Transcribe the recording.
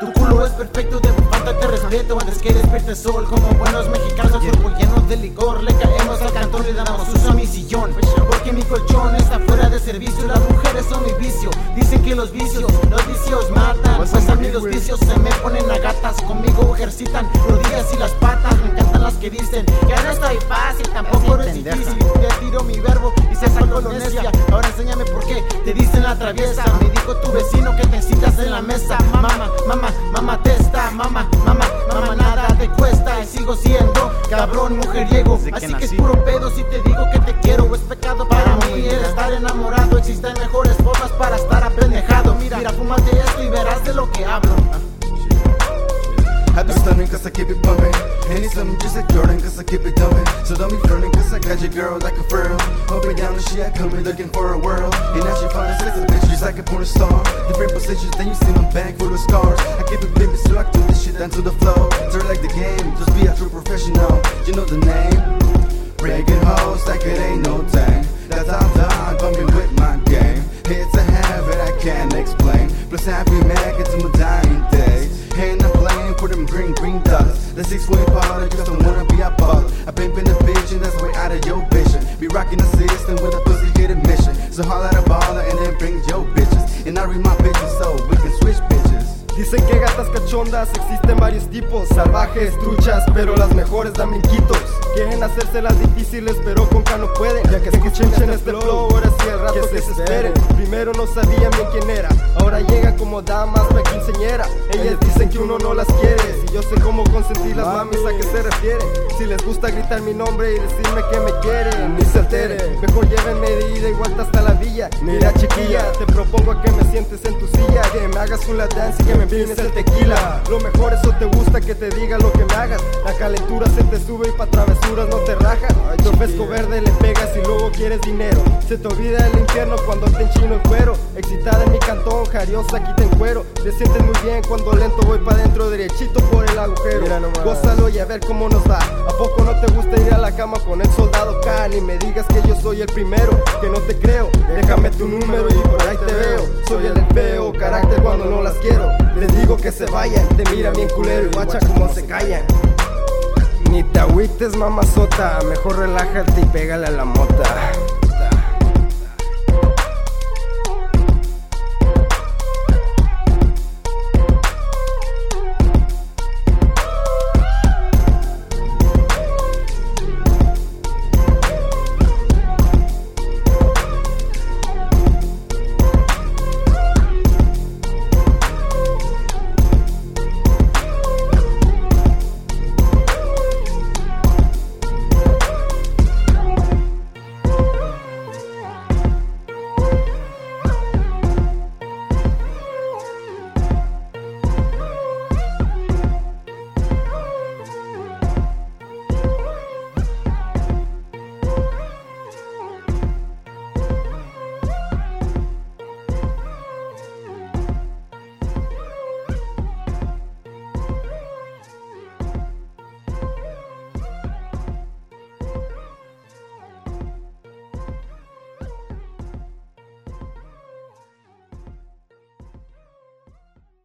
Tu culo es perfecto, de falta te respeto antes que despierte el sol. Como buenos mexicanos, cuerpo lleno de licor. Le caemos al cantón le damos uso a mi sillón. Porque mi colchón está fuera de servicio. Las mujeres son mi vicio. Que los vicios, los vicios matan. Pues a mí los vicios se me ponen a gatas. Conmigo ejercitan rodillas y las patas. Me encantan las que dicen que no estoy fácil, tampoco es difícil. Te tiro mi verbo y se salgo lo necia. Ahora enséñame por qué te dicen la traviesa. Me dijo tu vecino que te citas en la mesa. Mama, mama, mama testa. Mama, mama, mama, nada te cuesta. Y sigo siendo cabrón mujeriego. Así que es puro pedo si te digo que te quiero. Es pecado para el estar enamorado. Existen mejores formas para estar apendejado. Mira, mira, fumate esto y verás de lo que hablo. I be stunning cause I keep it bumping. And it's something just like Jordan cause I keep it dumping. So don't be flirting cause I got your girl like a furrow. Up and down and she I come looking for a world. And now she find a sexy bitch just like a porn star. Different positions, then you see my back full of scars. I keep it baby so I do this shit down to the floor. Turn like the game, just be a true professional. You know the name. Plus I be mad into my dying days. And I'm for them green, green dots. The six way powder, just don't wanna be a bug. I been a bitch and that's way out of your vision. Be rocking the system with a pussy hit mission. So holla at a baller and then bring your bitches. And I read my bitches so we can switch bitches. Dicen que gatas cachondas existen varios tipos, salvajes, truchas, pero las mejores dan. Quieren hacérselas difíciles, pero con no pueden. Ya que escuchen en este flow, ahora sí el rato que, se esperen. Primero no sabían bien quién era, ahora llegan como damas para quinceñera. Ellas dicen que uno no las quiere, si yo sé cómo consentir las mamis a qué se refieren. Si les gusta gritar mi nombre y decirme que me quieren, ni se altere. Mejor llévenme de ida y vuelta hasta la villa. Mira chiquilla, te propongo a que me sientes en tu silla, que me hagas un dance y que me vienes el tequila. Lo mejor eso te gusta que te diga lo que me hagas. La calentura se te sube y pa' travesuras no te rajas. Quieres dinero. Se te olvida el infierno cuando te enchino el cuero. Excitada en mi cantón, jariosa aquí te encuero. Te sientes muy bien cuando lento voy pa' dentro, derechito por el agujero. Gózalo y a ver cómo nos va. ¿A poco no te gusta ir a la cama con el soldado Khan? Y me digas que yo soy el primero, que no te creo. Déjame tu número y por ahí te veo. Soy el feo, carácter cuando no las quiero. Les digo que se vayan, te mira bien culero y guacha como se callan. Ni te agüites mamazota, mejor relájate y pégale a la mota.